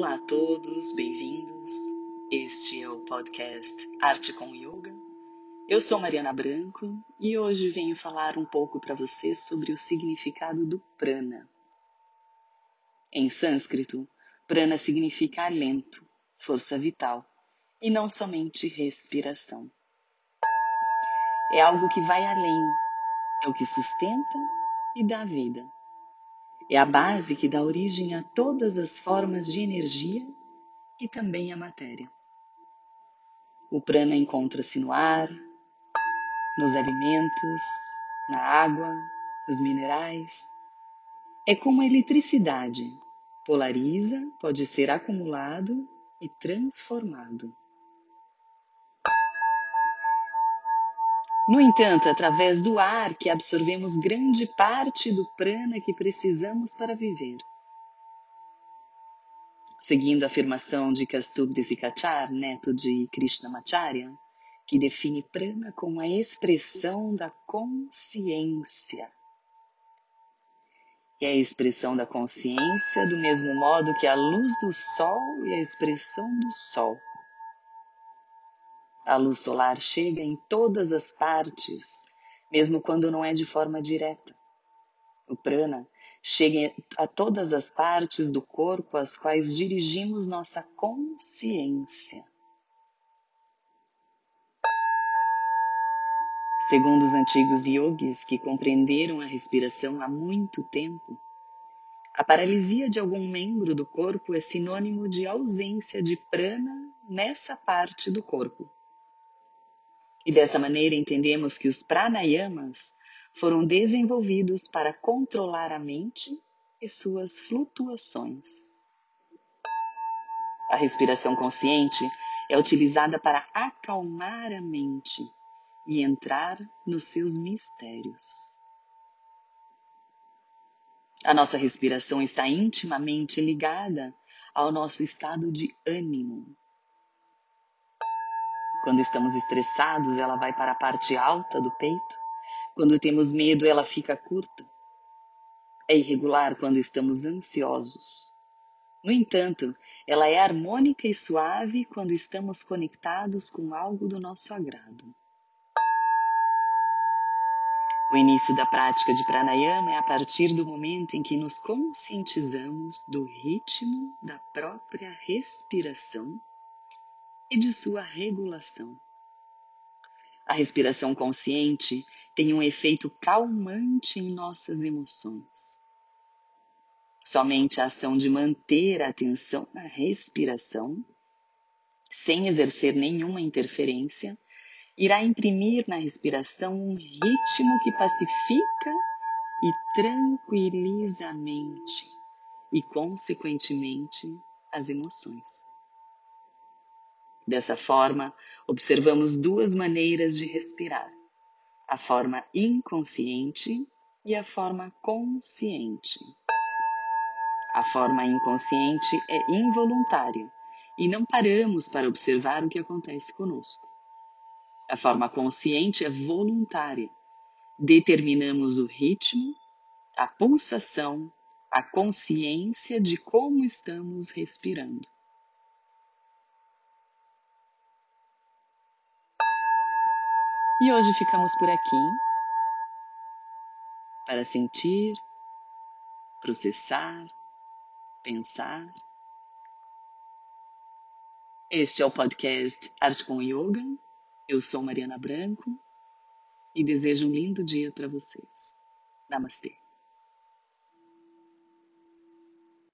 Olá a todos, bem-vindos. Este é o podcast Arte com Yoga. Eu sou Mariana Branco e hoje venho falar um pouco para você sobre o significado do prana. Em sânscrito, prana significa alento, força vital e não somente respiração. É algo que vai além, é o que sustenta e dá vida. É a base que dá origem a todas as formas de energia e também a matéria. O prana encontra-se no ar, nos alimentos, na água, nos minerais. É como a eletricidade, polariza, pode ser acumulado e transformado. No entanto, é através do ar que absorvemos grande parte do prana que precisamos para viver. Seguindo a afirmação de Kastubdesikachar, neto de Krishnamacharya, que define prana como a expressão da consciência. É a expressão da consciência do mesmo modo que a luz do sol e a expressão do sol. A luz solar chega em todas as partes, mesmo quando não é de forma direta. O prana chega a todas as partes do corpo às quais dirigimos nossa consciência. Segundo os antigos yogis que compreenderam a respiração há muito tempo, a paralisia de algum membro do corpo é sinônimo de ausência de prana nessa parte do corpo. E dessa maneira entendemos que os pranayamas foram desenvolvidos para controlar a mente e suas flutuações. A respiração consciente é utilizada para acalmar a mente e entrar nos seus mistérios. A nossa respiração está intimamente ligada ao nosso estado de ânimo, quando estamos estressados, ela vai para a parte alta do peito. Quando temos medo, ela fica curta. É irregular quando estamos ansiosos. No entanto, ela é harmônica e suave quando estamos conectados com algo do nosso agrado. O início da prática de pranayama é a partir do momento em que nos conscientizamos do ritmo da própria respiração e de sua regulação. A respiração consciente tem um efeito calmante em nossas emoções. Somente a ação de manter a atenção na respiração, sem exercer nenhuma interferência, irá imprimir na respiração um ritmo que pacifica e tranquiliza a mente e, consequentemente, as emoções. Dessa forma, observamos duas maneiras de respirar: a forma inconsciente e a forma consciente. A forma inconsciente é involuntária e não paramos para observar o que acontece conosco. A forma consciente é voluntária. Determinamos o ritmo, a pulsação, a consciência de como estamos respirando. E hoje ficamos por aqui para sentir, processar, pensar. Este é o podcast Arte com Yoga. Eu sou Mariana Branco e desejo um lindo dia para vocês. Namastê.